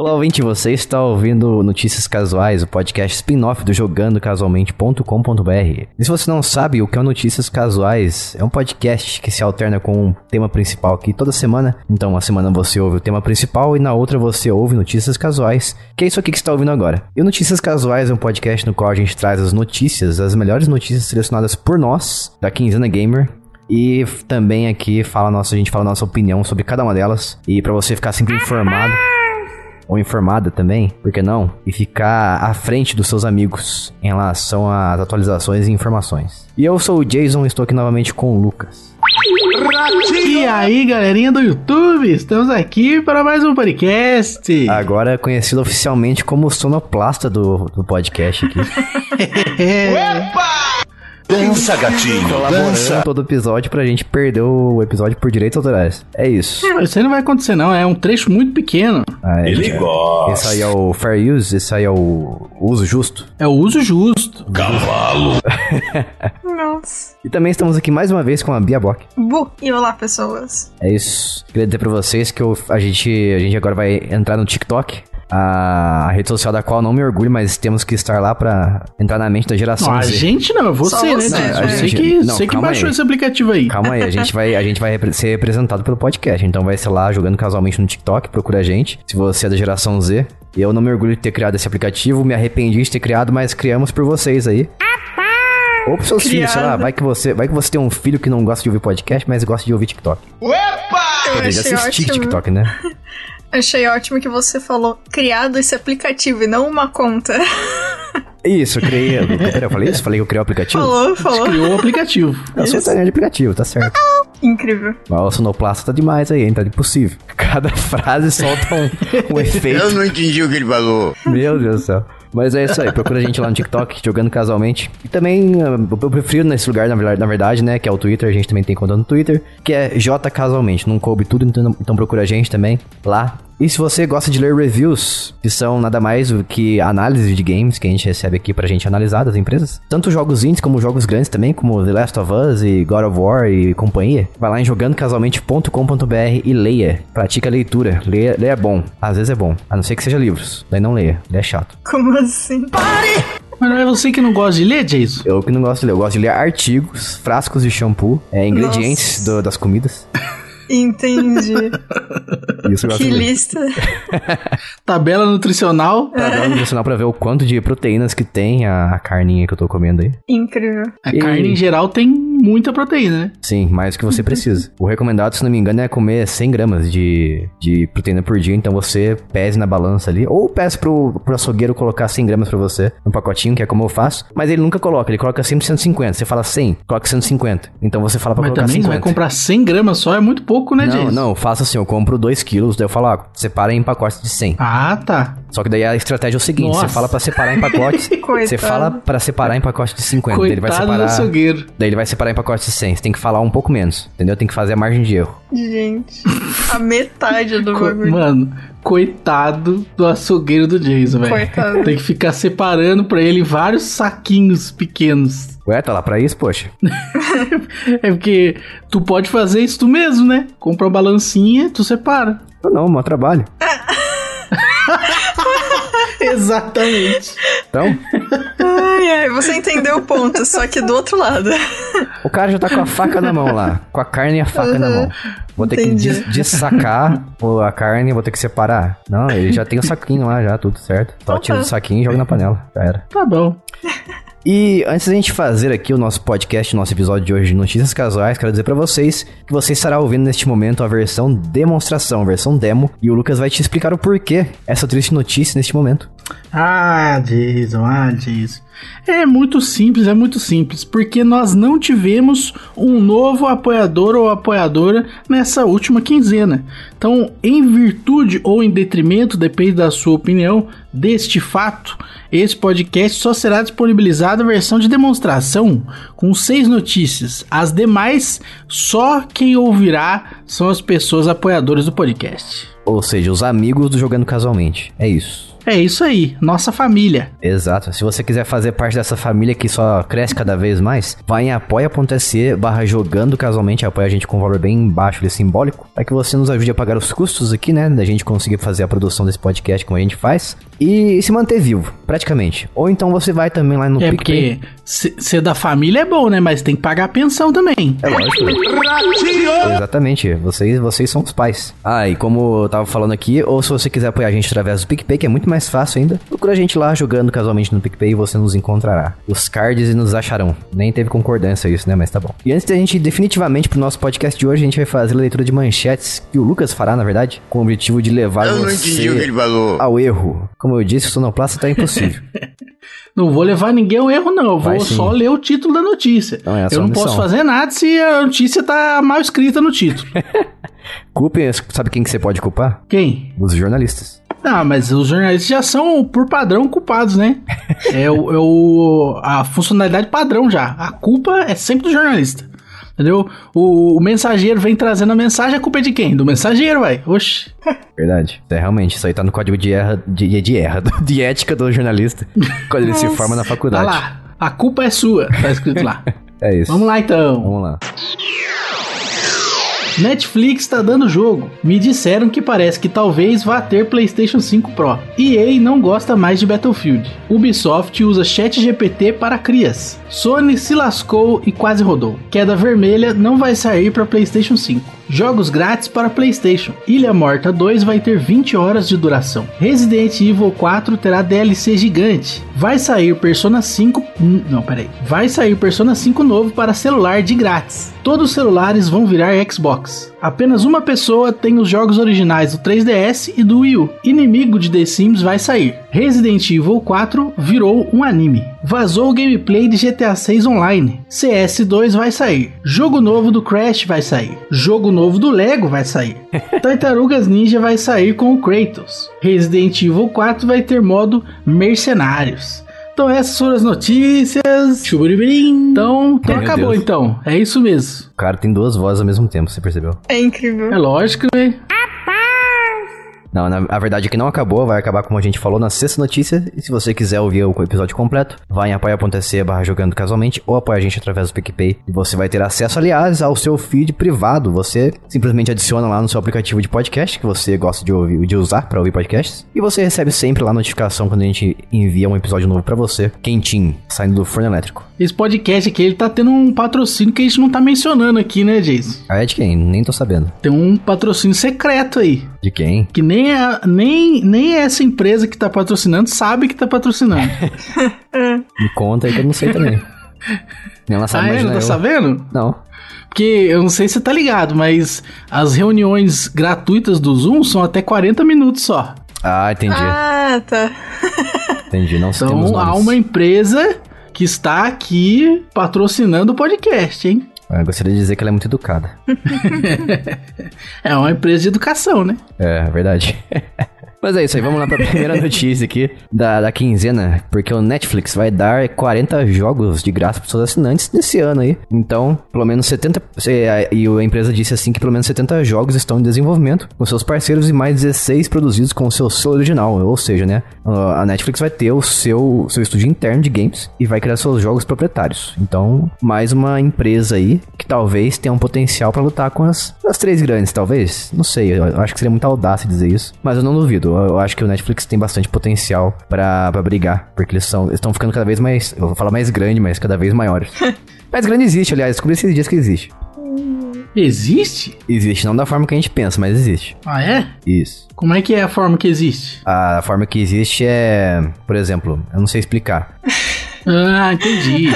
Olá, ouvinte, você está ouvindo Notícias Casuais, o podcast spin-off do jogandocasualmente.com.br. E se você não sabe o que é Notícias Casuais, é um podcast que se alterna com um tema principal aqui toda semana. Então, uma semana você ouve o tema principal e na outra você ouve Notícias Casuais, que é isso aqui que você está ouvindo agora. E Notícias Casuais é um podcast no qual a gente traz as notícias, as melhores notícias selecionadas por nós, da Quinzena Gamer, e também aqui fala nossa, a gente fala a nossa opinião sobre cada uma delas. E para você ficar sempre informado ou informada também, por que não? E ficar à frente dos seus amigos em relação às atualizações e informações. E eu sou o Jason, estou aqui novamente com o Lucas. E aí, galerinha do YouTube, estamos aqui para mais um podcast. Agora conhecido oficialmente como sonoplasta do, do podcast aqui. Dança, gatinho, dança. todo episódio pra gente perder o episódio por direitos autorais. É isso. Isso aí não vai acontecer, não. É um trecho muito pequeno. Ah, é, Ele é. gosta. Esse aí é o fair use, esse aí é o uso justo. É o uso justo. Cavalo. Nossa. E também estamos aqui mais uma vez com a Bia Bock. Bu. E olá, pessoas. É isso. Queria dizer pra vocês que eu- a, gente, a gente agora vai entrar no TikTok. A rede social da qual não me orgulho, mas temos que estar lá pra entrar na mente da geração Não, a Z. gente não, é você, Só né? você, Não, né? Gente- que, não, você que baixou aí. esse aplicativo aí. Calma aí, a gente vai, a gente vai ser representado pelo podcast. Então vai ser lá jogando casualmente no TikTok, procura a gente. Se você é da geração Z, eu não me orgulho de ter criado esse aplicativo, me arrependi de ter criado, mas criamos por vocês aí. Ou pros seus filhos, sei lá, vai que, você, vai que você tem um filho que não gosta de ouvir podcast, mas gosta de ouvir TikTok. Eu dizer, de achei assistir ótimo. TikTok, né? Achei ótimo que você falou criado esse aplicativo e não uma conta. Isso, eu criei. Peraí, eu falei isso? Falei que eu criei o aplicativo? falou, falou. Criou o aplicativo. Eu sou designer de aplicativo, tá certo. Incrível. Mas o sonoplasta tá demais aí, hein? Tá impossível. Cada frase solta um, um efeito. Eu não entendi o que ele falou. Meu Deus do céu. Mas é isso aí, procura a gente lá no TikTok, jogando casualmente. E também, ah, eu prefiro nesse lugar, na verdade, né, que é o Twitter, a gente também tem conta no Twitter, que é J Casualmente. Não coube tudo, então, então procura a gente também lá. E se você gosta de ler reviews, que são nada mais do que análises de games que a gente recebe aqui pra gente analisar das empresas, tanto jogos indies como jogos grandes também, como The Last of Us e God of War e companhia, vai lá em jogandocasualmente.com.br e leia. Pratica a leitura. Leia, leia é bom. Às vezes é bom. A não ser que seja livros. Daí não leia. Daí é chato. Como assim? Mas não é você que não gosta de ler, Jason? Eu que não gosto de ler. Eu gosto de ler artigos, frascos de shampoo, é, ingredientes do- das comidas. Entendi. Isso que lista. Tabela nutricional. Tabela nutricional pra ver o quanto de proteínas que tem a, a carninha que eu tô comendo aí. Incrível. A E- carne em geral tem muita proteína, né? Sim, mais do que você precisa. O recomendado, se não me engano, é comer 100 gramas de, de proteína por dia. Então você pese na balança ali. Ou peça pro, pro açougueiro colocar 100 gramas pra você no pacotinho, que é como eu faço. Mas ele nunca coloca, ele coloca sempre 150. Você fala 100, coloca 150. Então você fala pra Mas colocar também você 50. vai comprar 100 gramas só, é muito pouco, né, Não, Jason? não, eu faço assim, eu compro 2 quilos, daí eu falo, ah, separa em pacotes de 100. Ah, tá. Só que daí a estratégia é o seguinte, Nossa. você fala pra separar em pacotes, você fala pra separar em pacotes de 50, daí ele vai Coitado do separar, açougueiro. daí ele vai separar em pacotes de 100, você tem que falar um pouco menos, entendeu? Tem que fazer a margem de erro. Gente. A metade do Co- bagulho. Mano, coitado do açougueiro do Jason, velho. Coitado. Tem que ficar separando pra ele vários saquinhos pequenos. Ué, tá lá pra isso, poxa. É porque tu pode fazer isso tu mesmo, né? Compra uma balancinha, tu separa. Não, não, mau trabalho. Exatamente. Então, Ai, ai, você entendeu o ponto, só que do outro lado. o cara já tá com a faca na mão lá, com a carne e a faca na mão. Vou ter que Entendi. des- dessacar a carne, vou ter que separar. Não, ele já tem o saquinho lá, já, tudo certo. Só Então tira tá. o saquinho e joga na panela, já era. Tá bom. E antes da gente fazer aqui o nosso podcast, nosso episódio de hoje de Notícias Casuais, quero dizer pra vocês que você estará ouvindo neste momento a versão demonstração, a versão demo, e o Lucas vai te explicar o porquê essa triste notícia neste momento. Ah, Jason, ah, Jason. É muito simples, é muito simples, porque nós não tivemos um novo apoiador ou apoiadora nessa última quinzena. Então, em virtude ou em detrimento, depende da sua opinião, deste fato, esse podcast só será disponibilizado a versão de demonstração com seis notícias. As demais, só quem ouvirá são as pessoas apoiadoras do podcast. Ou seja, os amigos do Jogando Casualmente. É isso. É isso aí, nossa família. Exato. Se você quiser fazer parte dessa família que só cresce cada vez mais, vai em apoia.se barra jogando casualmente, apoia a gente com um valor bem baixo e simbólico, para que você nos ajude a pagar os custos aqui, né, da gente conseguir fazer a produção desse podcast como a gente faz e se manter vivo, praticamente. Ou então você vai também lá no É PicPay. porque ser da família é bom, né? Mas tem que pagar a pensão também. É lógico. Exatamente, vocês, vocês são os pais. Ah, e como eu tava falando aqui, ou se você quiser apoiar a gente através do PicPay, que é muito mais fácil ainda, procura a gente lá jogando casualmente no PicPay e você nos encontrará. Os cards nos acharão. Nem teve concordância isso, né? Mas tá bom. E antes da gente ir definitivamente pro nosso podcast de hoje, a gente vai fazer a leitura de manchetes que o Lucas fará, na verdade, com o objetivo de levar Eu não você entendi o que ele falou. ao erro. Como eu disse, o sonoplasta tá impossível. Não vou levar ninguém ao erro, não. Eu vou só ler o título da notícia. Então é eu não missão. posso fazer nada se a notícia tá mal escrita no título. Culpem, sabe quem que você pode culpar? Quem? Os jornalistas. Ah, mas os jornalistas já são, por padrão, culpados, né? É, o, é o- a funcionalidade padrão já. A culpa é sempre do jornalista. Entendeu? O, o mensageiro vem trazendo a mensagem, a culpa é de quem? Do mensageiro, vai. Oxi. Verdade. É, realmente, isso aí tá no código de erra, de, de erra, de ética do jornalista, quando ele se forma na Tá faculdade. lá. A culpa é sua, tá escrito lá. É isso. Vamos lá então. Vamos lá. Netflix tá dando jogo. Me disseram que parece que talvez vá ter PlayStation 5 Pro. EA não gosta mais de Battlefield. Ubisoft usa ChatGPT para crias. Sony se lascou e quase rodou. Queda Vermelha não vai sair para PlayStation 5. Jogos grátis para PlayStation. Ilha Morta 2 vai ter 20 horas de duração. Resident Evil 4 terá DLC gigante. Vai sair Persona 5. Hum, Não, peraí. Vai sair Persona 5 novo para celular de grátis. Todos os celulares vão virar Xbox. Apenas uma pessoa tem os jogos originais do 3DS e do Wii U. Inimigo de The Sims vai sair. Resident Evil 4 virou um anime. Vazou o gameplay de GTA 6 Online. CS2 vai sair. Jogo novo do Crash vai sair. Jogo novo do Lego vai sair. Tartarugas Ninja vai sair com o Kratos. Resident Evil 4 vai ter modo Mercenários. Então essas foram as notícias. Chuburibirim. Então, então Meu acabou Deus. então. É isso mesmo. O cara tem duas vozes ao mesmo tempo, você percebeu? É incrível. É lógico, né? Não, na, a verdade é que não acabou, vai acabar como a gente falou na sexta notícia. E se você quiser ouvir o episódio completo, vai em apoia.se barra jogando casualmente ou apoia a gente através do PicPay. E você vai ter acesso, aliás, ao seu feed privado. Você simplesmente adiciona lá no seu aplicativo de podcast que você gosta de ouvir, de usar para ouvir podcasts. E você recebe sempre lá a notificação quando a gente envia um episódio novo para você, quentinho, saindo do forno elétrico. Esse podcast aqui, ele tá tendo um patrocínio que a gente não tá mencionando aqui, né, Jason? Ah, é de quem? Nem tô sabendo. Tem um patrocínio secreto aí. De quem? Que nem, a, nem, nem essa empresa que tá patrocinando sabe que tá patrocinando. Me conta aí que eu não sei também. Nem ela sabe, ah, é? Não tá eu. sabendo? Não. Porque eu não sei se você tá ligado, mas as reuniões gratuitas do Zoom são até 40 minutos só. Ah, entendi. Ah, tá. Entendi. Não Então há uma empresa que está aqui patrocinando o podcast, hein? Eu gostaria de dizer que ela é muito educada. É uma empresa de educação, né? É, é verdade. Mas é isso aí, vamos lá pra primeira notícia aqui da, da quinzena, porque o Netflix vai dar 40 jogos de graça para seus assinantes nesse ano aí. Então, pelo menos 70. se- a- E a empresa disse assim que pelo menos 70 jogos estão em desenvolvimento com seus parceiros e mais 16 produzidos com o seu selo original. Ou seja, né? A Netflix vai ter o seu, seu estúdio interno de games e vai criar seus jogos proprietários. Então, mais uma empresa aí que talvez tenha um potencial pra lutar com as, as três grandes, talvez. Não sei, eu acho que seria muita audácia dizer isso, mas eu não duvido. Eu, eu acho que o Netflix tem bastante potencial pra pra brigar, porque eles são estão ficando cada vez mais, eu vou falar mais grande, mas cada vez maiores. mais grande existe, aliás, descobri esses dias que existe. Existe? Existe, não da forma que a gente pensa, mas existe. Ah, é? Isso. Como é que é a forma que existe? A forma que existe é, por exemplo, eu não sei explicar. Ah, entendi.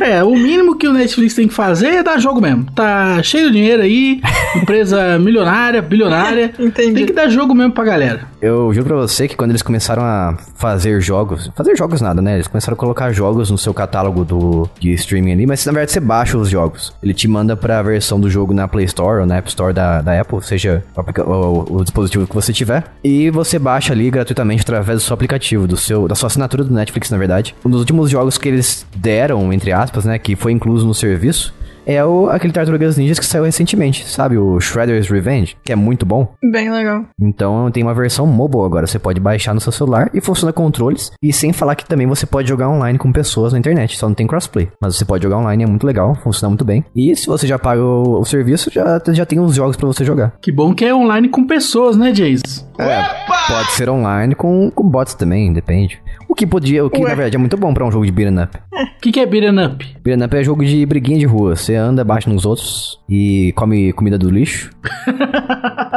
é, o mínimo que o Netflix tem que fazer é dar jogo mesmo. Tá cheio de dinheiro aí, empresa milionária, bilionária. Entendi. Tem que dar jogo mesmo pra galera. Eu juro pra você que quando eles começaram a fazer jogos, fazer jogos nada, né? Eles começaram a colocar jogos no seu catálogo do, de streaming ali, mas na verdade você baixa os jogos. Ele te manda pra versão do jogo na Play Store ou na App Store da, da Apple, seja o, o- o dispositivo que você tiver, e você baixa ali gratuitamente através do seu aplicativo, do seu, da sua assinatura do Netflix, na verdade. Um dos últimos jogos que eles deram, entre aspas, né, que foi incluso no serviço, é o, aquele Tartarugas Ninjas que saiu recentemente, sabe? O Shredder's Revenge, que é muito bom. Bem legal. Então tem uma versão mobile agora, você pode baixar no seu celular e funciona controles. E sem falar que também você pode jogar online com pessoas na internet, só não tem crossplay. Mas você pode jogar online, é muito legal, funciona muito bem. E se você já paga o, o serviço, já, já tem uns jogos pra você jogar. Que bom que é online com pessoas, né, Jace? É, pode ser online com, com bots também, depende. O que podia, o que Ué. na verdade é muito bom pra um jogo de beat'em up. O que, que é beat'em up? Beat'em up é jogo de briguinha de rua. Você anda, bate nos outros e come comida do lixo.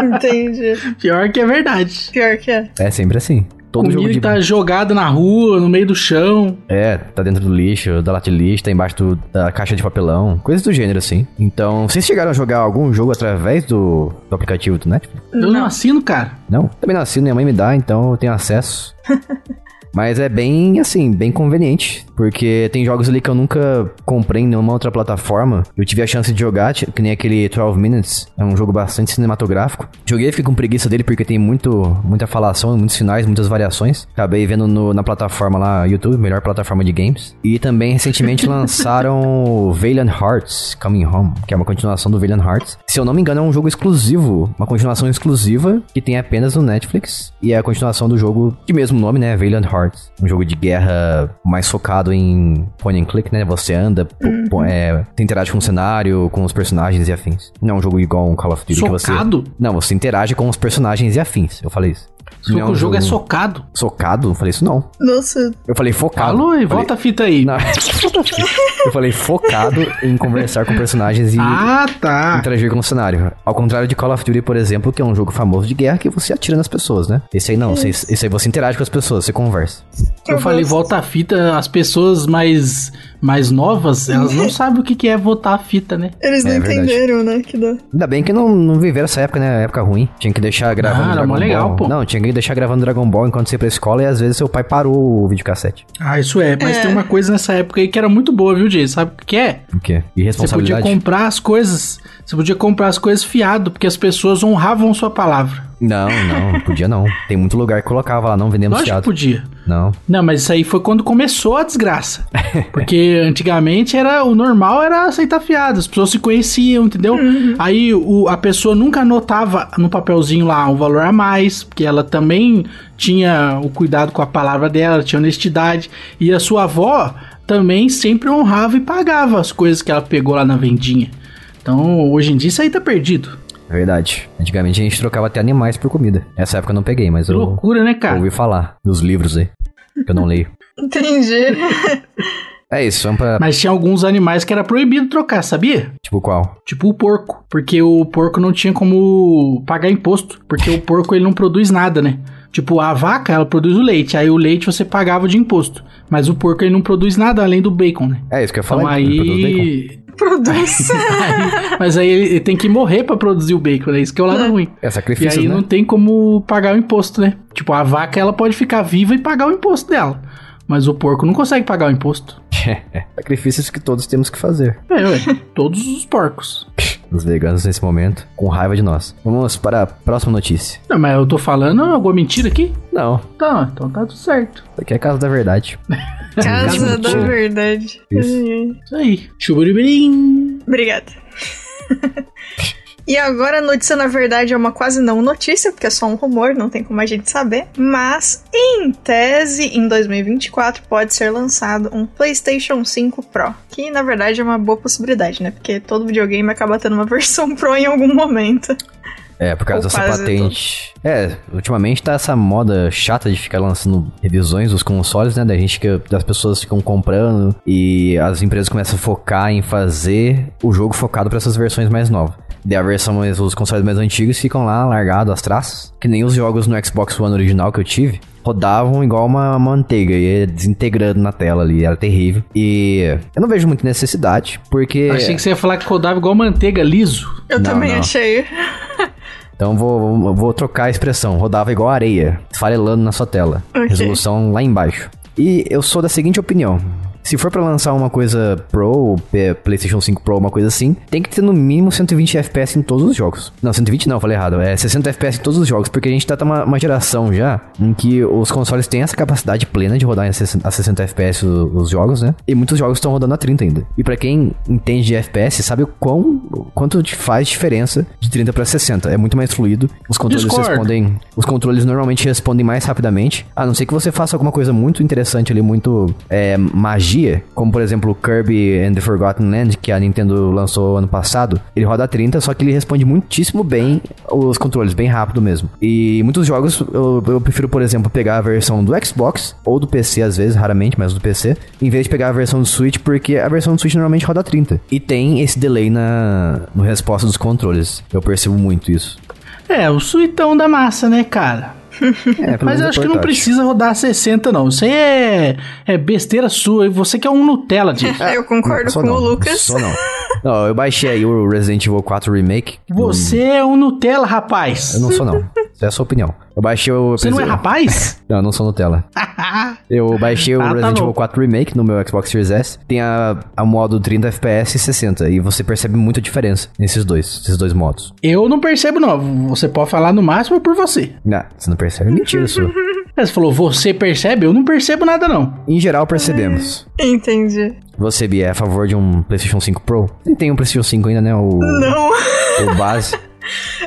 Entendi. Pior que é verdade. Pior que é. É sempre assim. Todo Comida jogo de tá jogada na rua, no meio do chão. É, tá dentro do lixo, da lata de lixo, tá embaixo do- da caixa de papelão, coisas do gênero assim. Então, vocês chegaram a jogar algum jogo através do, do aplicativo do Netflix? Eu não assino, cara. Não? Também não assino, minha mãe me dá, então eu tenho acesso. Mas é bem, assim, bem conveniente. Porque tem jogos ali que eu nunca comprei em nenhuma outra plataforma. Eu tive a chance de jogar, que nem aquele 12 Minutes. É um jogo bastante cinematográfico. Joguei e fiquei com preguiça dele porque tem muito, muita falação, muitos sinais, muitas variações. Acabei vendo no- na plataforma lá, YouTube, melhor plataforma de games. E também recentemente lançaram Valiant Hearts Coming Home, que é uma continuação do Valiant Hearts. Se eu não me engano, é um jogo exclusivo, uma continuação exclusiva que tem apenas no Netflix. E é a continuação do jogo de mesmo nome, né? Valiant Hearts. Um jogo de guerra mais focado em point and click, né? Você anda, po- é, você interage com o cenário, com os personagens e afins. Não é um jogo igual um Call of Duty que você. Socado? Não, você interage com os personagens e afins. Eu falei isso. Só Não que o jogo é socado. Socado? Eu falei isso não. Nossa, Eu falei focado. Alô, e Falei- volta a fita aí. Não. eu falei focado em conversar com personagens e Ah, tá. interagir com o cenário. Ao contrário de Call of Duty, por exemplo, que é um jogo famoso de guerra que você atira nas pessoas, né? Esse aí não, esse, esse aí você interage com as pessoas, você conversa. Eu Eu falei volta a fita, as pessoas mais, mais novas, elas não sabem o que, que é voltar a fita, né? eles não É verdade. entenderam, né? Que dá. Ainda bem que não, não viveram essa época, né? Época ruim. Tinha que deixar gravando Ah, era Dragon legal, Ball. pô. Não, tinha que deixar gravando Dragon Ball enquanto você ia pra escola e às vezes seu pai parou o videocassete. Ah, isso é. Mas É. tem uma coisa nessa época aí que era muito boa, viu, Jay? Sabe o que é? O quê? Você podia Irresponsabilidade? comprar as coisas. Você podia comprar as coisas fiado, porque as pessoas honravam sua palavra. Não, não, não podia não. Tem muito lugar que colocava lá, não vendemos Lógico que fiado. podia. Não. Não, mas isso aí foi quando começou a desgraça. Porque antigamente era o normal era aceitar fiado, as pessoas se conheciam, entendeu? Aí o, a pessoa nunca anotava no papelzinho lá um valor a mais, porque ela também tinha o cuidado com a palavra dela, tinha honestidade. E a sua avó também sempre honrava e pagava as coisas que ela pegou lá na vendinha. Então, hoje em dia isso aí tá perdido. Verdade. Antigamente a gente trocava até animais por comida. Essa época eu não peguei, mas Que eu loucura, né, cara? ouvi falar dos livros aí. Que eu não leio. Entendi. É isso, vamos pra. Mas tinha alguns animais que era proibido trocar, sabia? Tipo qual? Tipo o porco, porque o porco não tinha como pagar imposto, porque o porco ele não produz nada, né? Tipo, a vaca, ela produz o leite, aí o leite você pagava de imposto, mas o porco ele não produz nada além do bacon, né? É isso que eu Então falei. bacon. aí... Produz. aí- Mas aí ele tem que morrer pra produzir o bacon, né? Isso que é o lado ruim. É E sacrifício, aí né? não tem como pagar o imposto, né? Tipo, a vaca ela pode ficar viva e pagar o imposto dela, mas o porco não consegue pagar o imposto. Sacrifícios que todos temos que fazer. É, ué, todos os porcos. Os veganos nesse momento, com raiva de nós. Vamos para a próxima notícia. Não, mas eu tô falando alguma mentira aqui? Não, Tá, então tá tudo certo. isso aqui é a casa da verdade. Casa da verdade. Isso. Isso aí. Chuburibirim. Obrigada. E agora a notícia, na verdade, é uma quase não notícia, porque é só um rumor, não tem como a gente saber. Mas, em tese, em 2024 pode ser lançado um PlayStation 5 Pro. Que, na verdade, é uma boa possibilidade, né? Porque todo videogame acaba tendo uma versão Pro em algum momento. É, por causa Ou dessa patente. É, ultimamente tá essa moda chata de ficar lançando revisões dos consoles, né? Da gente que das pessoas ficam comprando e as empresas começam a focar em fazer o jogo focado para essas versões mais novas. Daí a versão, mais- os consoles mais antigos ficam lá largados, as traças. Que nem os jogos no Xbox One original que eu tive. Rodavam igual uma manteiga, ia desintegrando na tela ali, era terrível. E eu não vejo muita necessidade, porque. Achei que você ia falar que rodava igual manteiga liso. Eu Não, também não. achei. Então vou, vou- trocar a expressão. Rodava igual areia, farelando na sua tela. Ok. Resolução lá embaixo. E eu sou da seguinte opinião. Se for pra lançar uma coisa Pro, PlayStation 5 Pro, uma coisa assim, tem que ter no mínimo 120 FPS em todos os jogos. Não, 120 não, falei errado. É 60 FPS em todos os jogos, porque a gente tá numa uma geração já em que os consoles têm essa capacidade plena de rodar em 60 a 60 FPS o- os jogos, né? E muitos jogos estão rodando a 30 ainda. E pra quem entende de FPS, sabe o quão quanto faz diferença de 30 pra 60. É muito mais fluido. Os controles Discordo. respondem os controles normalmente respondem mais rapidamente, a não ser que você faça alguma coisa muito interessante ali, muito é, magia, como por exemplo o Kirby and the Forgotten Land, que a Nintendo lançou ano passado. Ele roda a 30, só que ele responde muitíssimo bem os controles, bem rápido mesmo. E muitos jogos eu, eu prefiro, por exemplo, pegar a versão do Xbox ou do PC, às vezes, raramente, mas do PC, em vez de pegar a versão do Switch, porque a versão do Switch normalmente roda a 30. E tem esse delay na no resposta dos controles. Eu percebo muito isso. É, o suitão da massa, né, cara? É, Mas eu é acho que não precisa rodar 60, não. Isso aí é, é besteira sua. E você que é um Nutella disso. Eu concordo Sou com não, o Lucas. Sou não. Não, eu baixei aí o Resident Evil 4 Remake. Você é um Nutella, rapaz. Eu não sou não. Essa é a sua opinião. Eu baixei o... Você não é rapaz? Não, eu não sou Nutella. Eu baixei o Ah, tá Resident. Evil 4 Remake no meu Xbox Series S. Tem a, a modo 30 FPS e 60. E você percebe muita diferença nesses dois, esses dois modos. Eu não percebo, não. Você pode falar no máximo por você. Não, você não percebe? Mentira sua. Você falou, você percebe? Eu não percebo nada, não. Em geral, percebemos. Entendi. Você, Bia, é a favor de um PlayStation 5 Pro? Nem tem um PlayStation 5 ainda, né? O, Não, o base.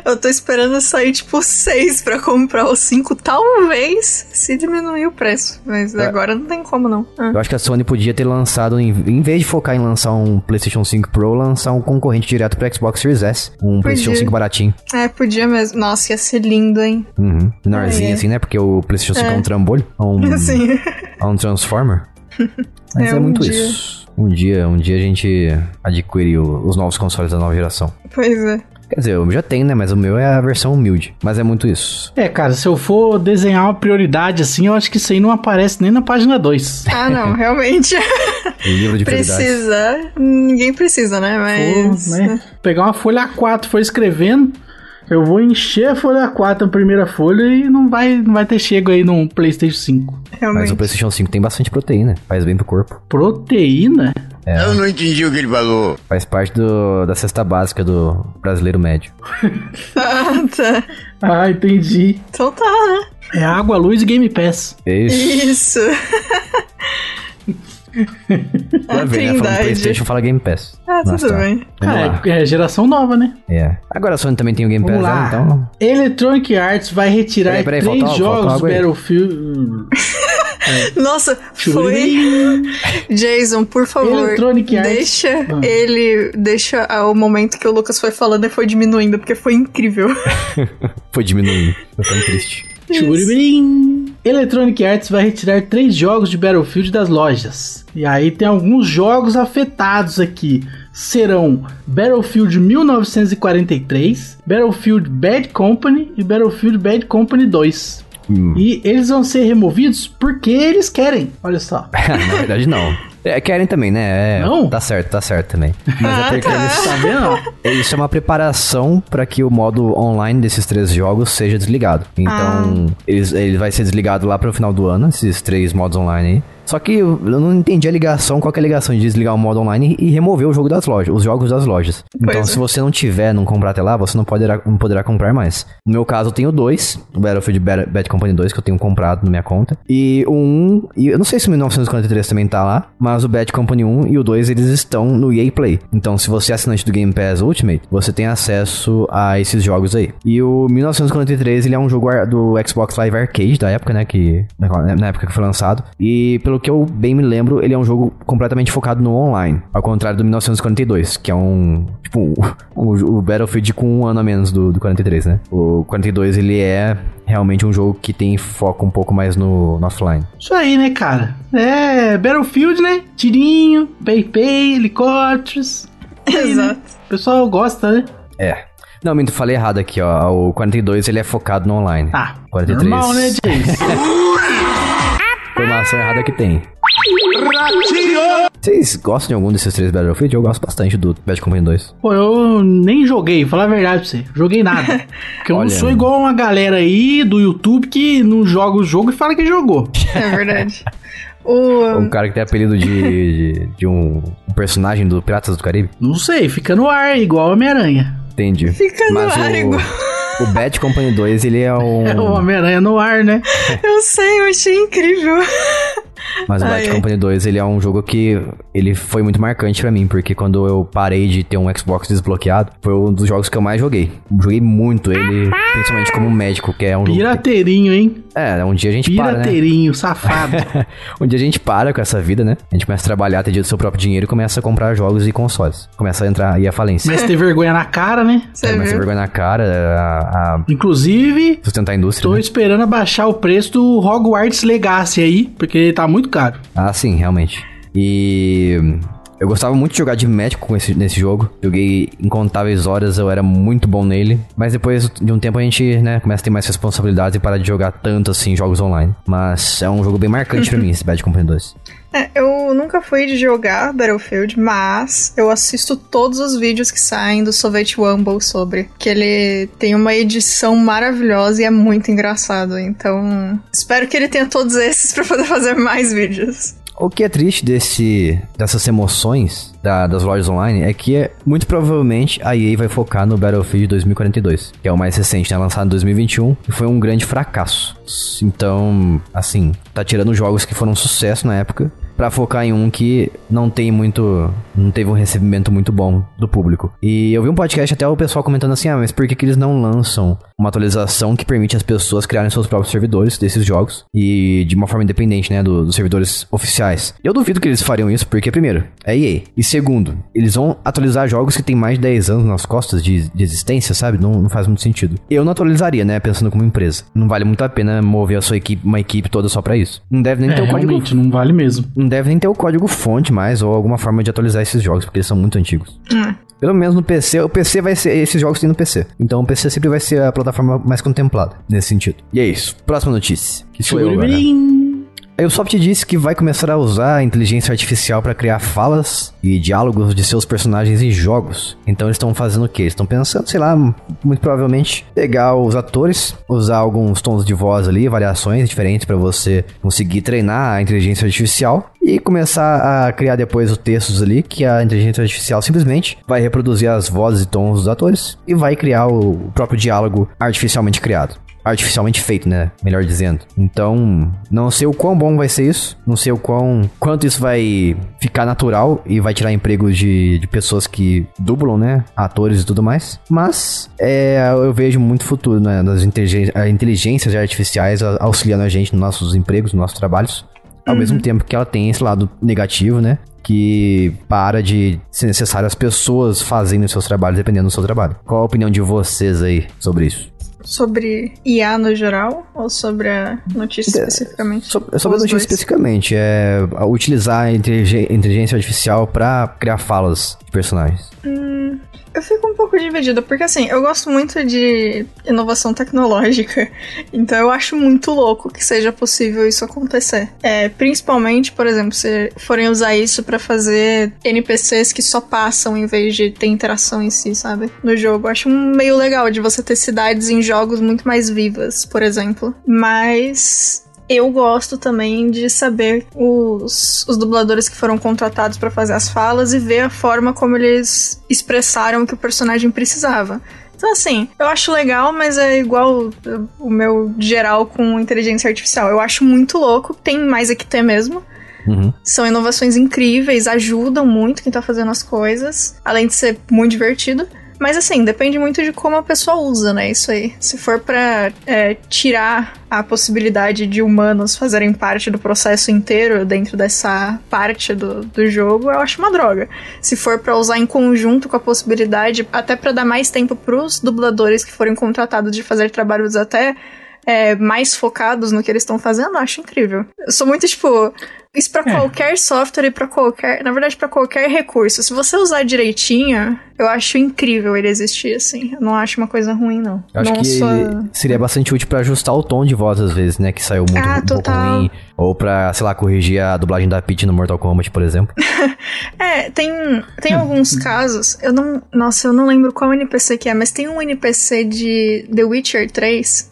Eu tô esperando sair tipo 6 pra comprar o 5, talvez se diminuir o preço. Mas É. agora não tem como não. Ah. Eu acho que a Sony podia ter lançado, em, em vez de focar em lançar um PlayStation 5 Pro, lançar um concorrente direto pro Xbox Series S. Um PlayStation 5 baratinho. É, podia mesmo. Nossa, ia ser lindo, hein? Uhum. Menorzinho É. assim, né? Porque o PlayStation 5 é, um trambolho. É um, Assim. é um Transformer. Mas É, é, um muito dia. isso. Um dia, um dia a gente adquire o- os novos consoles da nova geração. Pois é. Quer dizer, eu já tenho, né? Mas o meu é a versão humilde. Mas é muito isso. É, cara, se eu for desenhar uma prioridade assim, eu acho que isso aí não aparece nem na página 2. Ah, não, realmente. O livro de precisa. Ninguém precisa, né? Mas. né? Pegar uma folha A4 for escrevendo, eu vou encher a folha A4 na primeira folha e não vai, não vai ter chego aí num PlayStation 5. Mas Realmente. o PlayStation 5 tem bastante proteína. Faz bem pro corpo. Proteína? Eu não entendi o que ele falou. Faz parte do, da cesta básica do brasileiro médio. Ah, tá. Ah, entendi. Então tá, né? É água, luz e Game Pass. É isso. Isso. Vai A ver, né? Falando. PlayStation, fala Game Pass. Ah, tudo tá. bem. Lá. Ah, é, é geração nova, né? É. Agora a Sony também tem o Game Vamos Pass, lá. né? Então. Electronic Arts vai retirar Peraí, peraí, três falta jogos água do Battlefield. Nossa, foi. Jason, por favor. Electronic Arts. Deixa Ah. ele. Deixa o momento que o Lucas foi falando e foi diminuindo, porque foi incrível. Foi diminuindo. Tô tão triste. Electronic Arts vai retirar três jogos de Battlefield das lojas. E aí tem alguns jogos afetados aqui. Serão Battlefield 1943, Battlefield Bad Company e Battlefield Bad Company 2. Hum. E eles vão ser removidos porque eles querem. Olha só. Na verdade, não. É, querem também, né? É, Não? Tá certo, tá certo também. Mas Ah, é porque tá. eles, ó? isso é uma preparação para que o modo online desses três jogos seja desligado. Então, eles, ele vai ser desligado lá pro final do ano, esses três modos online aí. Só que eu não entendi a ligação, qual que é a ligação de desligar o modo online e remover o jogo das lojas, os jogos das lojas. Então, Pois é. se você não tiver, não comprar até lá, você não poderá, não poderá comprar mais. No meu caso, eu tenho dois, o Battlefield Bad, Bad Company 2, que eu tenho comprado na minha conta. E o 1, e eu não sei se o 1943 também tá lá, mas o Bad Company 1 e o 2, eles estão no EA Play. Então, se você é assinante do Game Pass Ultimate, você tem acesso a esses jogos aí. E o 1943, ele é um jogo do Xbox Live Arcade da época, né, que na na época que foi lançado. E pelo que eu bem me lembro, ele é um jogo completamente focado no online, ao contrário do 1942, que é um tipo o, o Battlefield com um ano a menos do, do 43, né? O 42 ele é realmente um jogo que tem foco um pouco mais no, no offline. Isso aí, né, cara? É, Battlefield, né? Tirinho, PayPay, helicópteros. Exato. O pessoal gosta, né? É. Não, minto, falei errado aqui, ó. O 42 ele é focado no online. Ah, 43. normal, né, Jace? Informação errada que tem. Vocês gostam de algum desses três Battlefield? Eu gosto bastante do Bad Company 2. Pô, eu nem joguei, falar a verdade pra você. Joguei nada. Porque eu Olha. não sou igual uma galera aí do YouTube que não joga o jogo e fala que jogou. É verdade. O... Um cara que tem apelido de, de, de um, um personagem do Piratas do Caribe? Não sei, fica no ar, igual Homem-Aranha. Entendi. Fica no Mas ar o, igual. O Bad Company 2, ele é um... É o Homem-Aranha no ar, né? Eu sei, eu achei incrível. Mas o Bad. Company 2, ele é um jogo que ele foi muito marcante pra mim, porque quando eu parei de ter um Xbox desbloqueado, foi um dos jogos que eu mais joguei. Joguei muito ele, principalmente como médico, que é um jogo... Pirateirinho, hein? É, um dia a gente para, né? Pirateirinho, safado. um dia a gente para com essa vida, né? A gente começa a trabalhar, ter dia do seu próprio dinheiro e começa a comprar jogos e consoles. Começa a entrar aí a falência. Mas ter vergonha na cara, né? Você É, começa a viu? vergonha na cara, a, a Inclusive, sustentar a indústria. tô né? esperando abaixar o preço do Hogwarts Legacy aí, porque tá muito caro. Ah, sim, realmente. E eu gostava muito de jogar de médico esse, nesse jogo. Joguei incontáveis horas, eu era muito bom nele. Mas depois de um tempo a gente, né, começa a ter mais responsabilidades e parar de jogar tanto assim jogos online. Mas é um jogo bem marcante pra mim, esse Bad Company 2. É, eu nunca fui de jogar Battlefield, mas eu assisto todos os vídeos que saem do Soviet Rumble sobre. Que ele tem uma edição maravilhosa e é muito engraçado. Então, espero que ele tenha todos esses pra poder fazer mais vídeos. O que é triste desse, dessas emoções da- das lojas online é que é, muito provavelmente a EA vai focar no Battlefield 2042, que é o mais recente, né? Lançado em 2021 e foi um grande fracasso. Então, assim, tá tirando jogos que foram um sucesso na época pra focar em um que não tem muito. não teve um recebimento muito bom do público. E eu vi um podcast até o pessoal comentando assim: ah, mas por que, que eles não lançam uma atualização que permite as pessoas criarem seus próprios servidores desses jogos e de uma forma independente, né, do- dos servidores oficiais? Eu duvido que eles fariam isso porque, primeiro, é EA. E segundo, eles vão atualizar jogos que tem mais de 10 anos nas costas de, de existência, sabe? Não, não faz muito sentido. Eu não atualizaria, né, pensando como empresa. Não vale muito a pena mover a sua equipe, uma equipe toda só pra isso. Não deve nem É, ter o código realmente, não vale mesmo. não deve nem ter o código fonte mais ou alguma forma de atualizar esses jogos, porque eles são muito antigos. Hum. Pelo menos no PC, o PC vai ser. Esses jogos têm no PC. Então o PC sempre vai ser a plataforma mais contemplada nesse sentido. E é isso. Próxima notícia. Que sou eu agora. A Ubisoft disse que vai começar a usar a inteligência artificial para criar falas e diálogos de seus personagens em jogos. Então eles estão fazendo o quê? Eles estão pensando, sei lá, muito provavelmente pegar os atores, usar alguns tons de voz ali, variações diferentes para você conseguir treinar a inteligência artificial e começar a criar depois os textos ali que a inteligência artificial simplesmente vai reproduzir as vozes e tons dos atores e vai criar o próprio diálogo artificialmente criado artificialmente feito, né? Melhor dizendo. Então, não sei o quão bom vai ser isso. Não sei o quão quanto isso vai ficar natural e vai tirar emprego de, de pessoas que dublam, né? Atores e tudo mais. Mas é, eu vejo muito futuro, né? Das inteligências artificiais auxiliando a gente nos nossos empregos, nos nossos trabalhos. Ao mesmo tempo que ela tem esse lado negativo, né? Que para de ser necessário as pessoas fazendo os seus trabalhos dependendo do seu trabalho. Qual a opinião de vocês aí sobre isso? Sobre IA no geral ou sobre a notícia especificamente? So- Sobre a notícia dois. especificamente, é utilizar a inteligência artificial pra criar falas de personagens. Eu fico um pouco dividida, porque assim, eu gosto muito de inovação tecnológica, então eu acho muito louco que seja possível isso acontecer. É, principalmente, por exemplo, se forem usar isso pra fazer NPCs que só passam em vez de ter interação em si, sabe? No jogo. Eu acho meio legal de você ter cidades em jogos muito mais vivas, por exemplo. Mas eu gosto também de saber os, os dubladores que foram contratados pra fazer as falas e ver a forma como eles expressaram o que o personagem precisava. Então, assim, eu acho legal, mas é igual o meu geral com inteligência artificial. Eu acho muito louco, tem mais é que ter mesmo. Uhum. São inovações incríveis, ajudam muito quem tá fazendo as coisas, além de ser muito divertido. Mas assim, depende muito de como a pessoa usa, né? Isso aí. Se for pra é, tirar a possibilidade de humanos fazerem parte do processo inteiro dentro dessa parte do, do jogo, eu acho uma droga. Se for pra usar em conjunto com a possibilidade, até pra dar mais tempo pros dubladores que forem contratados de fazer trabalhos até é, mais focados no que eles estão fazendo, acho incrível. Eu sou muito, tipo, isso pra É. qualquer software e pra qualquer. Na verdade, pra qualquer recurso. Se você usar direitinho, eu acho incrível ele existir, assim. Eu não acho uma coisa ruim, não. Eu acho não que seria bastante útil pra ajustar o tom de voz às vezes, né? Que saiu muito Ah, um pouco total. ruim. Ou pra, sei lá, corrigir a dublagem da Peach no Mortal Kombat, por exemplo. É, tem, tem Hum. alguns casos. Eu não. Nossa, eu não lembro qual NPC que é, mas tem um NPC de The Witcher 3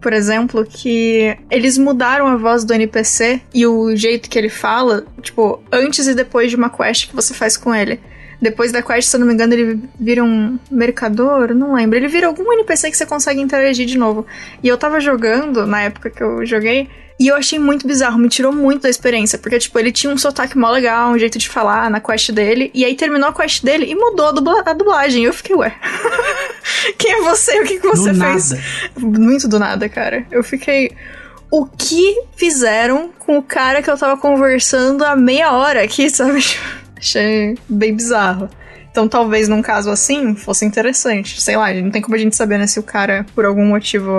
por exemplo, que eles mudaram a voz do NPC e o jeito que ele fala, tipo, antes e depois de uma quest que você faz com ele. Depois da quest, se eu não me engano, ele vira um mercador, não lembro. Ele vira algum NPC que você consegue interagir de novo. E eu tava jogando, na época que eu joguei, e eu achei muito bizarro, me tirou muito da experiência. Porque, tipo, ele tinha um sotaque mó legal, um jeito de falar na quest dele. E aí terminou a quest dele e mudou a, dubla a dublagem. Eu fiquei, ué. Quem é você? O que, que você Do fez? nada. Muito do nada, cara. Eu fiquei. O que fizeram com o cara que eu tava conversando há meia hora aqui, sabe? Achei bem bizarro. Então, talvez num caso assim fosse interessante. Sei lá, não tem como a gente saber, né? Se o cara, por algum motivo,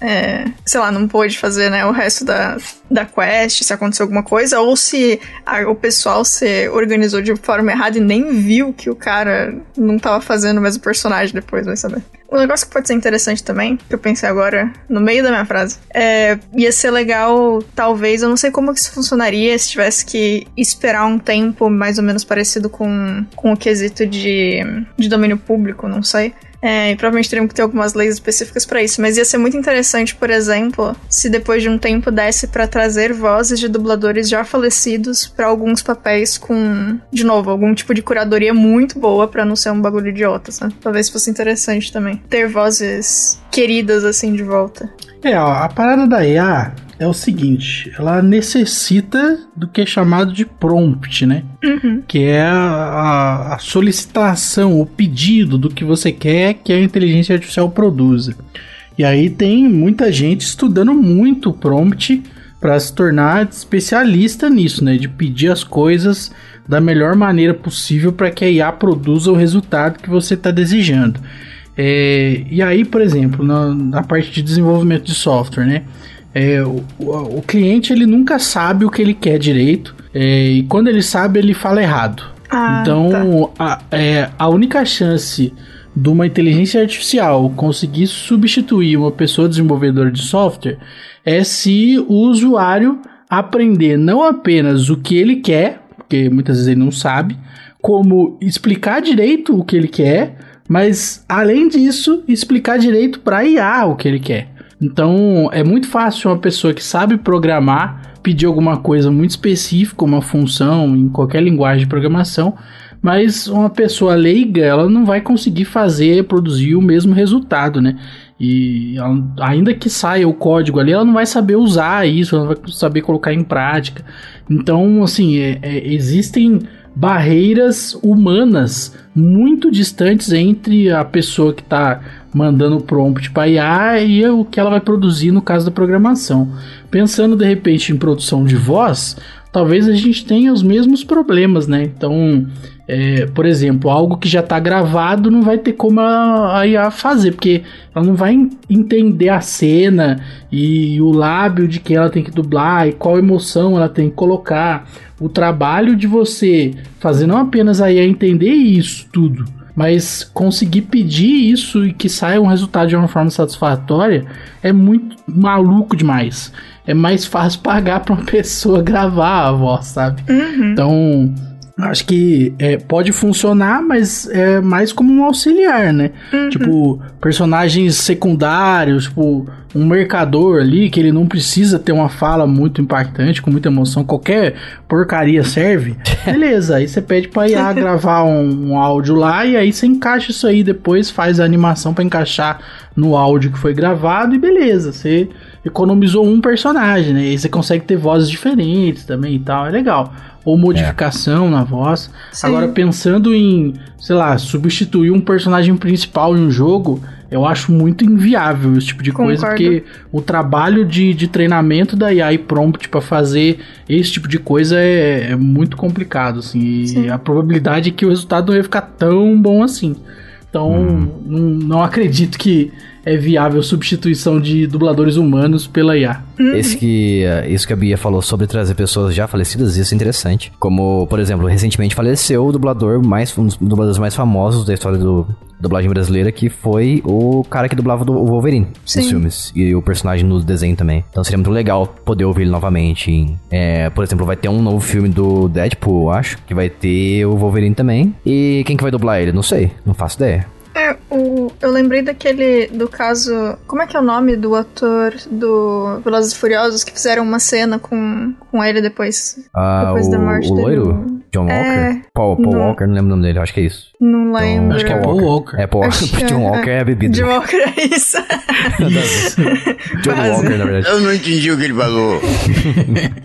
é, sei lá, não pôde fazer, né? O resto da, da quest, se aconteceu alguma coisa, ou se a- o pessoal se organizou de forma errada e nem viu que o cara não tava fazendo o mesmo personagem depois, vai saber. Um negócio que pode ser interessante também, que eu pensei agora, no meio da minha frase, é, ia ser legal, talvez, eu não sei como que isso funcionaria se tivesse que esperar um tempo mais ou menos parecido com, com o quesito de, de domínio público, não sei. É, e provavelmente teriam que ter algumas leis específicas pra isso, mas ia ser muito interessante, por exemplo, se depois de um tempo desse pra trazer vozes de dubladores já falecidos pra alguns papéis com, de novo, algum tipo de curadoria muito boa pra não ser um bagulho idiota, sabe? Talvez fosse interessante também ter vozes queridas assim de volta. É, ó, a parada da IA é o seguinte, ela necessita do que é chamado de prompt, né? Que é a, a- a solicitação, o pedido do que você quer que a inteligência artificial produza. E aí tem muita gente estudando muito o prompt para se tornar especialista nisso, né? De pedir as coisas da melhor maneira possível para que a IA produza o resultado que você está desejando. É, e aí, por exemplo, na, na parte de desenvolvimento de software, né? É, o, o- o cliente ele nunca sabe o que ele quer direito é, e quando ele sabe ele fala errado. Ah, então a, é, a única chance de uma inteligência artificial conseguir substituir uma pessoa desenvolvedora de software é se o usuário aprender não apenas o que ele quer, porque muitas vezes ele não sabe, como explicar direito o que ele quer, mas além disso, explicar direito para IA o que ele quer. Então é muito fácil uma pessoa que sabe programar pedir alguma coisa muito específica, uma função em qualquer linguagem de programação, mas uma pessoa leiga ela não vai conseguir fazer, produzir o mesmo resultado, né? E ainda que saia o código ali, ela não vai saber usar isso, ela não vai saber colocar em prática. Então, assim, é- é- existem barreiras humanas muito distantes entre a pessoa que está mandando o prompt para IA e o que ela vai produzir no caso da programação. Pensando de repente em produção de voz, talvez a gente tenha os mesmos problemas, né? Então, é, por exemplo, algo que já está gravado não vai ter como a, a IA fazer, porque ela não vai en- entender a cena e o lábio de quem ela tem que dublar e qual emoção ela tem que colocar. O trabalho de você fazer não apenas a IA entender isso tudo, mas conseguir pedir isso e que saia um resultado de uma forma satisfatória é muito maluco demais. É mais fácil pagar para uma pessoa gravar a voz, sabe? Então, acho que é, pode funcionar, mas é mais como um auxiliar, né? Tipo, personagens secundários, tipo, um mercador ali, que ele não precisa ter uma fala muito impactante, com muita emoção, qualquer porcaria serve. Beleza, aí você pede pra IA gravar um, um áudio lá e aí você encaixa isso aí, depois faz a animação pra encaixar no áudio que foi gravado e beleza, você economizou um personagem, né? E aí você consegue ter vozes diferentes também e tal, é legal. Ou modificação na voz. Sim. Agora, pensando em, sei lá, substituir um personagem principal em um jogo, eu acho muito inviável esse tipo de coisa, Concordo. porque o trabalho de, de treinamento da e prompt pra fazer esse tipo de coisa é, é muito complicado, assim, e Sim. a probabilidade é que o resultado não ia ficar tão bom assim. Então, não, não acredito que é viável substituição de dubladores humanos pela IA. Esse que, eh, isso que a Bia falou sobre trazer pessoas já falecidas, isso é interessante. Como, por exemplo, recentemente faleceu o dublador mais, um dos dubladores mais famosos da história do dublagem brasileira, que foi o cara que dublava o Wolverine Sim. nos filmes. E o personagem no desenho também. Então seria muito legal poder ouvir ele novamente. em- é, por exemplo, vai ter um novo filme do Deadpool, eu acho, que vai ter o Wolverine também. E quem que vai dublar ele? Não sei, não faço ideia. É, o, eu lembrei daquele. do caso. Como é que é o nome do ator do Velozes e Furiosos que fizeram uma cena com, com ele depois? Ah, depois o, da morte o dele. loiro? John É, Walker? Paul, Paul não. Walker, não lembro o nome dele, acho que é isso. Não lembro. Acho que é Paul Walker. É, Paul Walker. John é- Walker é a bebida. John Walker é isso. John Quase. Walker, na verdade. Eu não entendi o que ele falou.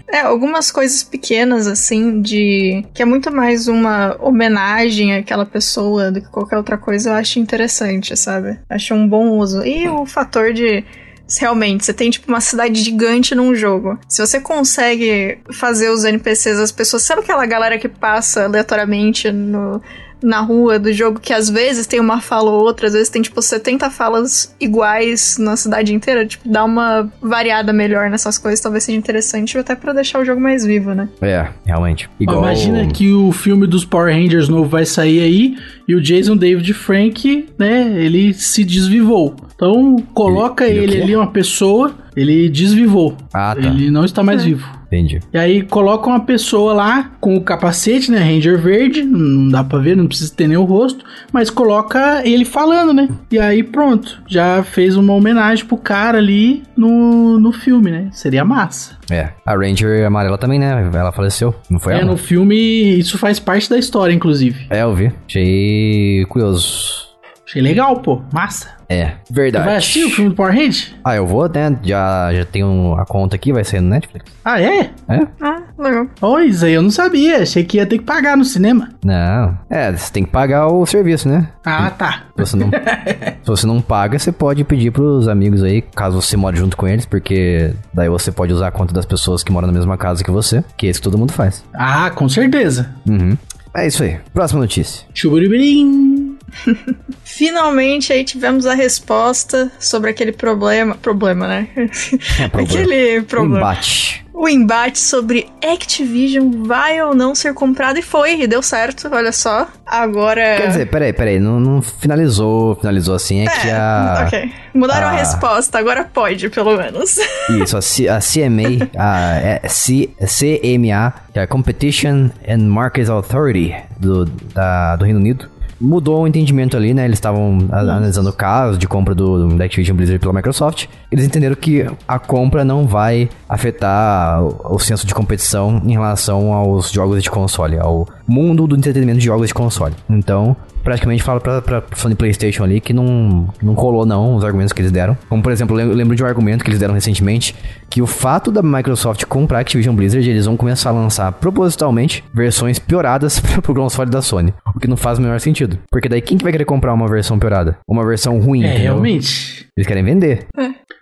É, algumas coisas pequenas, assim, de. que é muito mais uma homenagem àquela pessoa do que qualquer outra coisa, eu acho interessante, sabe? Acho um bom uso. E o fator de. Realmente, você tem tipo uma cidade gigante num jogo. Se você consegue fazer os NPCs, as pessoas. Sabe aquela galera que passa aleatoriamente no, na rua do jogo, que às vezes tem uma fala ou outra, às vezes tem tipo 70 falas iguais na cidade inteira? Tipo, dá uma variada melhor nessas coisas, talvez seja interessante, até pra deixar o jogo mais vivo, né? É, realmente. Igual... Imagina que o filme dos Power Rangers novo vai sair aí e o Jason David Frank, né, ele se desvivou. Então coloca Ele- ele ele, ali, uma pessoa, ele desvivou. Ah, tá. Ele não está mais vivo. Entendi. E aí coloca uma pessoa lá com o capacete, né, Ranger verde, não dá pra ver, não precisa ter nem o rosto, mas coloca ele falando, né? E aí pronto, já fez uma homenagem pro cara ali no, no filme, né? Seria massa. É. A Ranger amarela também, né? Ela faleceu. Não foi É, ela? no filme isso faz parte da história, inclusive. É, eu vi. Achei curioso. Achei legal, pô. Massa. É, Você verdade. vai assistir o filme do Power Rangers? Ah, eu vou, né? Já, já tenho a conta aqui, vai sair no Netflix. Ah, é? É? Ah, legal. Pois aí, eu não sabia. Achei que ia ter que pagar no cinema. Não. É, você tem que pagar o serviço, né? Ah, tá. Se você não, se você não paga, você pode pedir pros amigos aí, caso você more junto com eles, porque daí você pode usar a conta das pessoas que moram na mesma casa que você, que é isso que todo mundo faz. Ah, com certeza. Uhum. É isso aí. Próxima notícia. Chuburibirim. Finalmente aí tivemos a resposta sobre aquele problema. Problema, né? É problema. Aquele problema. Embate. O embate sobre Activision vai ou não ser comprado e foi, e deu certo, olha só. Agora. Quer dizer, peraí, peraí, não, não finalizou, finalizou assim, é, que a... Ok. Mudaram a a- resposta, agora pode, pelo menos. Isso, a, C- a CMA, a é, C- CMA, que é a Competition and Markets Authority do, da- do Reino Unido, mudou o entendimento ali, né? Eles estavam analisando o caso de compra do, da Activision Blizzard pela Microsoft. Eles entenderam que a compra não vai afetar o, o senso de competição em relação aos jogos de console, ao mundo do entretenimento de jogos de console. Então, praticamente fala pra, pra Sony PlayStation ali que não, não colou não os argumentos que eles deram. Como, por exemplo, eu lembro- de um argumento que eles deram recentemente, que o fato da Microsoft comprar a Activision Blizzard, eles vão começar a lançar propositalmente versões pioradas pro console da Sony. O que não faz o menor sentido. Porque daí quem que vai querer comprar uma versão piorada? Uma versão ruim, É, entendeu? realmente. Eles querem vender.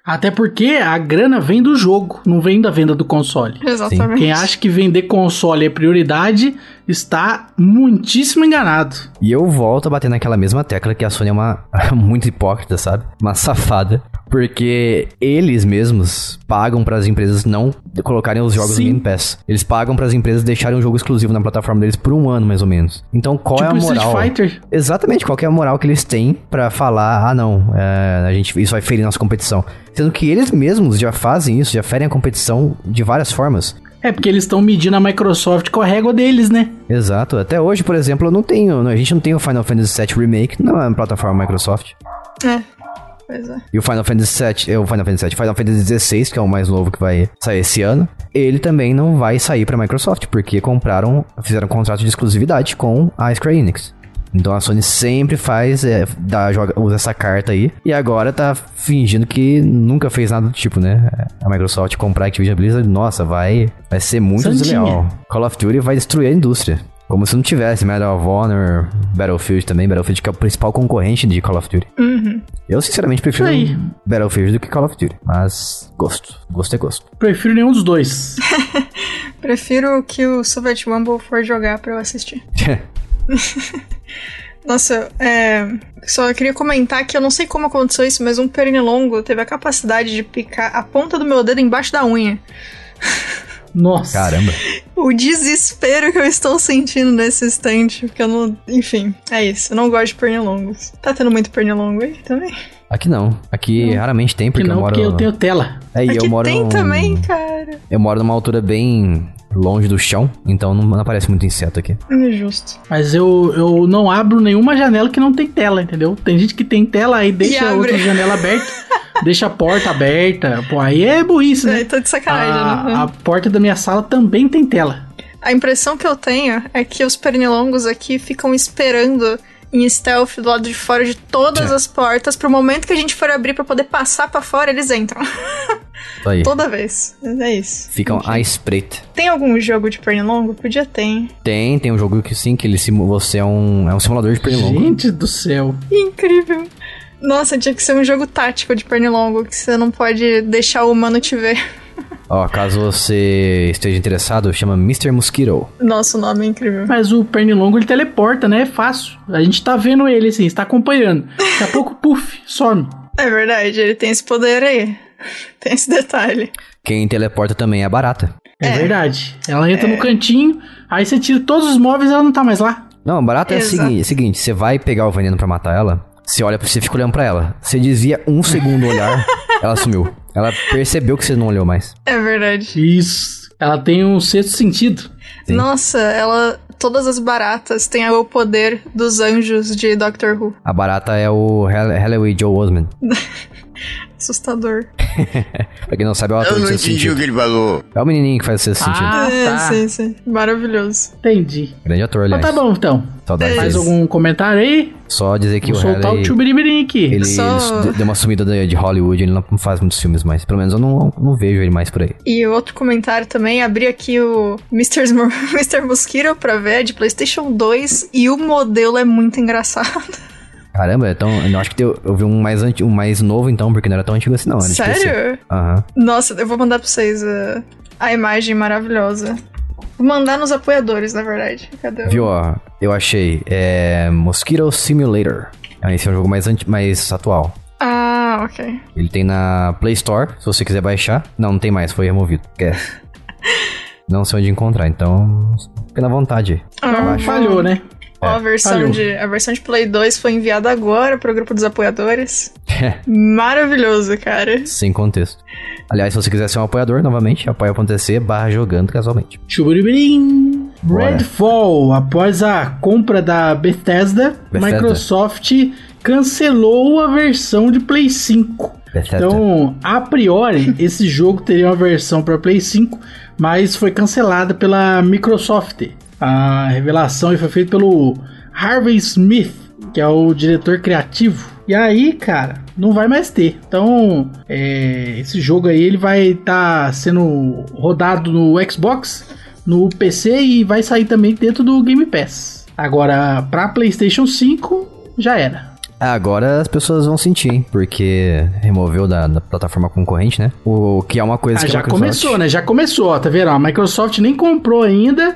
Até porque a grana vem do jogo, não vem da venda do console. Exatamente. Quem acha que vender console é prioridade está muitíssimo enganado. E eu volto a bater naquela mesma tecla que a Sony é uma muito hipócrita, sabe? Uma safada. Porque eles mesmos pagam para as empresas não colocarem os jogos Sim. no Game Pass. Eles pagam para as empresas deixarem um jogo exclusivo na plataforma deles por um ano, mais ou menos. Então, qual tipo é a Street moral? Fighter. Exatamente, qual que é a moral que eles têm pra falar, ah não, é, a gente, isso vai ferir nossa competição. Sendo que eles mesmos já fazem isso, já ferem a competição de várias formas. É porque eles estão medindo a Microsoft com a régua deles, né? Exato. Até hoje, por exemplo, eu não tenho. A gente não tem o Final Fantasy VII Remake na plataforma Microsoft. É. Pois é. E o Final Fantasy VII, é, o Final Fantasy VII, Final Fantasy XVI, que é o mais novo que vai sair esse ano, ele também não vai sair pra Microsoft, porque compraram, fizeram um contrato de exclusividade com a Square Enix. Então a Sony sempre faz, é, dá, joga, usa essa carta aí, e agora tá fingindo que nunca fez nada do tipo, né? A Microsoft comprar a Activision Blizzard, nossa, vai, vai ser muito Santinha. desleal. Call of Duty vai destruir a indústria. Como se não tivesse Medal of Honor, Battlefield também, Battlefield que é o principal concorrente de Call of Duty. Uhum. Eu sinceramente prefiro aí. Battlefield do que Call of Duty, mas gosto, gosto é gosto. Prefiro nenhum dos dois. Prefiro que o Soviet Rumble for jogar pra eu assistir. Nossa, é. Só queria comentar que eu não sei como aconteceu isso, mas um pernilongo teve a capacidade de picar a ponta do meu dedo embaixo da unha. Nossa. Caramba. O desespero que eu estou sentindo nesse instante, porque eu não. Enfim, é isso. Eu não gosto de pernilongos. Tá tendo muito pernilongo aí também? Aqui não. Aqui raramente tem, Que porque eu não, moro. porque eu tenho tela. É, e Aqui eu moro tem num- também, cara. Eu moro numa altura bem longe do chão, então não, não aparece muito inseto aqui. Injusto. Mas eu, eu não abro nenhuma janela que não tem tela, entendeu? Tem gente que tem tela aí deixa abre. outra janela aberta, deixa a porta aberta. Pô, aí é burrice, né? É, tá de sacanagem, né? A, a porta da minha sala também tem tela. A impressão que eu tenho é que os pernilongos aqui ficam esperando em stealth do lado de fora de todas É. as portas pro momento que a gente for abrir pra poder passar pra fora, eles entram. Aí. Toda vez. É isso. Ficam à espreita. Tem algum jogo de pernilongo? Podia ter. hein? Tem, tem um jogo que sim, que ele simu- você é um, é um simulador de pernilongo. Gente do céu. Incrível. Nossa, tinha que ser um jogo tático de pernilongo, que você não pode deixar o humano te ver. Ó, caso você esteja interessado, chama Mr. Mosquito. Nossa, o nome é incrível. Mas o pernilongo ele teleporta, né? É fácil. A gente tá vendo ele assim, está acompanhando. Daqui a pouco, puf, some. É verdade, ele tem esse poder aí. Tem esse detalhe. Quem teleporta também é a barata. É, É. verdade. Ela entra no cantinho, aí você tira todos os móveis e ela não tá mais lá. Não, a barata é o seguinte, seguinte, você vai pegar o veneno pra matar ela, você olha, você fica olhando pra ela. Você desvia um segundo olhar, ela sumiu. Ela percebeu que você não olhou mais. É verdade. Isso. Ela tem um sexto sentido. Sim. Nossa, ela. Todas as baratas têm o poder dos anjos de Doctor Who. A barata é o Hall- Halloween Joe Osman. Assustador. Pra quem não sabe, é o ator Eu não entendi o sentido. que ele falou. É o menininho que faz o sexto sentido. Ah, é, tá. sim, sim. Maravilhoso. Entendi. Grande ator, Mas aliás. tá bom, então. Saudades Mais algum comentário aí? Só dizer que Vou o soltar Halley... o tchubirimirim aqui. Ele Só- deu uma sumida de Hollywood, ele não faz muitos filmes mais. Pelo menos eu não, não vejo ele mais por aí. E outro comentário também, abri aqui o Mr. Mr. Mosquito pra ver, é de PlayStation 2, e o modelo é muito engraçado. Caramba, então, eu acho que eu, eu vi um mais, anti, um mais novo então, porque não era tão antigo assim não. PC. Sério? Aham. Nossa, eu vou mandar pra vocês uh, a imagem maravilhosa. Vou mandar nos apoiadores, na verdade. Cadê? o- Viu, ó, eu achei. É. Mosquito Simulator. Ah, Esse é um jogo mais, anti, mais atual. Ah, ok. Ele tem na Play Store, se você quiser baixar. Não, não tem mais, foi removido. É. não sei onde encontrar, então. Fica na vontade. Ah. Falhou, né? Ó, a versão, falhou. de, a versão de Play 2 foi enviada agora pro grupo dos apoiadores. Maravilhoso, cara. Sem contexto. Aliás, se você quiser ser um apoiador, novamente, apoia.se barra jogando casualmente. Tchubirimirim. Bora. Redfall, após a compra da Bethesda, Bethesda. Microsoft cancelou a versão de Play 5. Bethesda. Então, a priori, esse jogo teria uma versão para Play 5, mas foi cancelada pela Microsoft. A revelação foi feita pelo Harvey Smith, que é o diretor criativo. E aí, cara, não vai mais ter. Então, é, esse jogo aí ele vai estar sendo rodado no Xbox, no PC e vai sair também dentro do Game Pass. Agora, para PlayStation 5, já era. Agora as pessoas vão sentir, hein? Porque removeu da, da plataforma concorrente, né? O que é uma coisa Ah, que a já Microsoft- começou, né? Já começou, ó, tá vendo? A Microsoft nem comprou ainda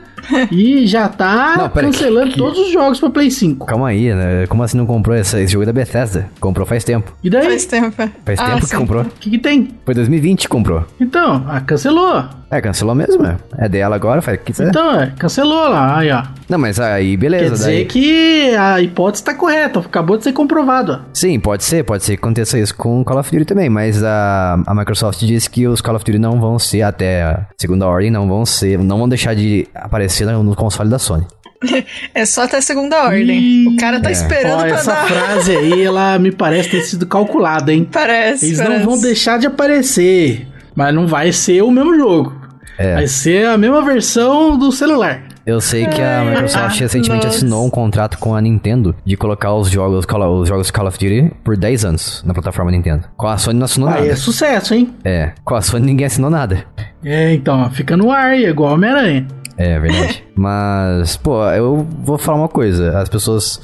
e já tá Não, cancelando que- todos os jogos pra Play 5. Calma aí, né? Como assim não comprou essa- esse jogo da Bethesda? Comprou faz tempo. E daí? Faz tempo. é. Faz Ah, tempo que sim. comprou. O que, que tem? Foi 2020 que comprou. Então, ah, cancelou. É, cancelou mesmo, é. É dela agora, faz o que quiser. Então, é, cancelou lá, aí, ó. Não, mas aí, beleza. Quer dizer daí... que a hipótese tá correta, acabou de ser comprovado. Sim, pode ser, pode ser que aconteça isso com Call of Duty também, mas a, a Microsoft disse que os Call of Duty não vão ser, até a segunda ordem, não vão ser, não vão deixar de aparecer no, no console da Sony. É só até segunda ordem. Ih, o cara tá é. esperando Ó, pra essa dar. frase aí, ela me parece ter sido calculada, hein? Parece. Eles parece. não vão deixar de aparecer, mas não vai ser o mesmo jogo. É. Vai ser a mesma versão do celular. Eu sei que a Microsoft recentemente nossa. assinou um contrato com a Nintendo de colocar os jogos, Call- os jogos Call of Duty por 10 anos na plataforma Nintendo. Com a Sony não assinou Aí nada. é sucesso, hein? É, com a Sony ninguém assinou nada. É, então, fica no ar igual Homem-Aranha. É verdade. Mas, pô, eu vou falar uma coisa. As pessoas.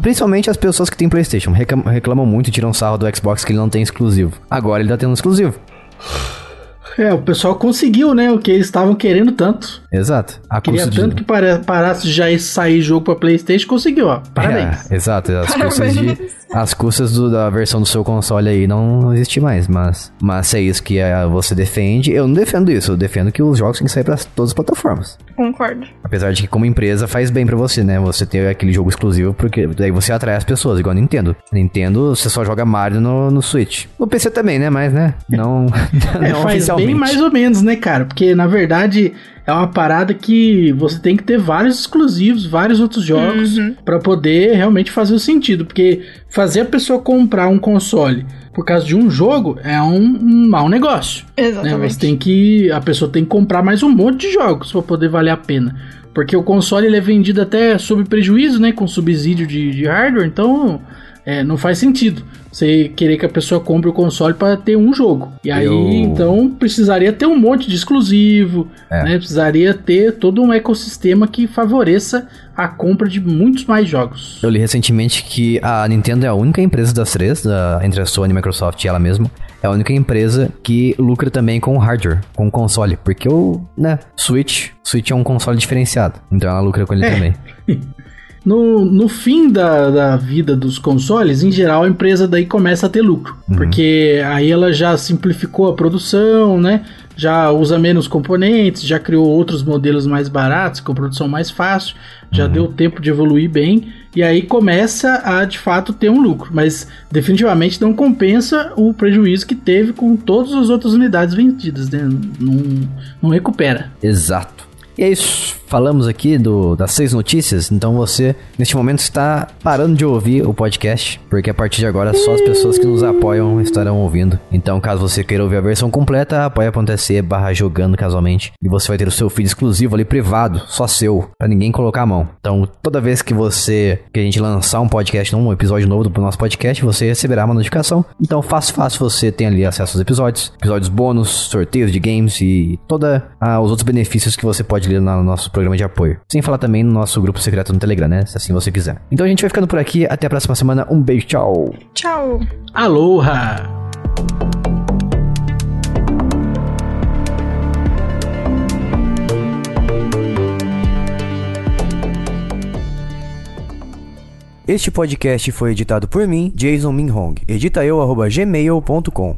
Principalmente as pessoas que têm PlayStation reclamam, muito e tiram sarro do Xbox que ele não tem exclusivo. Agora ele tá tendo exclusivo. É, o pessoal conseguiu, né? O que eles estavam querendo tanto. Exato. A Queria custo de- tanto que pare- parasse de já sair jogo pra Playstation, conseguiu, ó. Parabéns. É, exato. As custas de, As custas do- da versão do seu console aí não, existe mais, mas, mas se é isso que é, você defende, eu não defendo isso, eu defendo que os jogos têm que sair pra todas as plataformas. Concordo. Apesar de que como empresa faz bem pra você, né? Você ter aquele jogo exclusivo, porque daí você atrai as pessoas, igual a Nintendo. Nintendo, você só joga Mario no, no Switch. No PC também, né? Mas, né? Não, não É, faz oficialmente. bem mais ou menos, né, cara? Porque na verdade é uma parada que você tem que ter vários exclusivos, vários outros jogos pra poder realmente fazer o sentido. Porque fazer a pessoa comprar um console por causa de um jogo é um, um mau negócio. Né? Exatamente. Você tem que. A pessoa tem que comprar mais um monte de jogos pra poder valer a pena. Porque o console ele é vendido até sob prejuízo, né? Com subsídio de, de hardware, então é, não faz sentido você querer que a pessoa compre o console para ter um jogo. E aí, Eu- então, precisaria ter um monte de exclusivo, É. né? Precisaria ter todo um ecossistema que favoreça a compra de muitos mais jogos. Eu li recentemente que a Nintendo é a única empresa das três, da- entre a Sony, Microsoft e ela mesma, é a única empresa que lucra também com hardware, com console. Porque o, né, Switch, Switch é um console diferenciado. Então ela lucra com ele É. também. No, no fim da, da vida dos consoles, em geral, a empresa daí começa a ter lucro. Porque aí ela já simplificou a produção, né? Já usa menos componentes, já criou outros modelos mais baratos, com produção mais fácil, já deu tempo de evoluir bem. E aí começa a de fato ter um lucro. Mas definitivamente não compensa o prejuízo que teve com todas as outras unidades vendidas, né? Não, não recupera. Exato. E é isso. Falamos aqui do, das seis notícias. Então você, neste momento, está parando de ouvir o podcast. Porque a partir de agora, só as pessoas que nos apoiam estarão ouvindo. Então, caso você queira ouvir a versão completa, apoia.se barra jogando casualmente. E você vai ter o seu feed exclusivo ali privado, só seu, pra ninguém colocar a mão. Então, toda vez que você que a gente lançar um podcast, um episódio novo do nosso podcast, você receberá uma notificação. Então, fácil, fácil, você tem ali acesso aos episódios, episódios bônus, sorteios de games e toda ah, os outros benefícios que você pode no nosso programa de apoio. Sem falar também no nosso grupo secreto no Telegram, né? Se assim você quiser. Então a gente vai ficando por aqui. Até a próxima semana. Um beijo, tchau. Tchau. Aloha! Este podcast foi editado por mim, Jason Minhong. Edita eu, arroba gmail.com.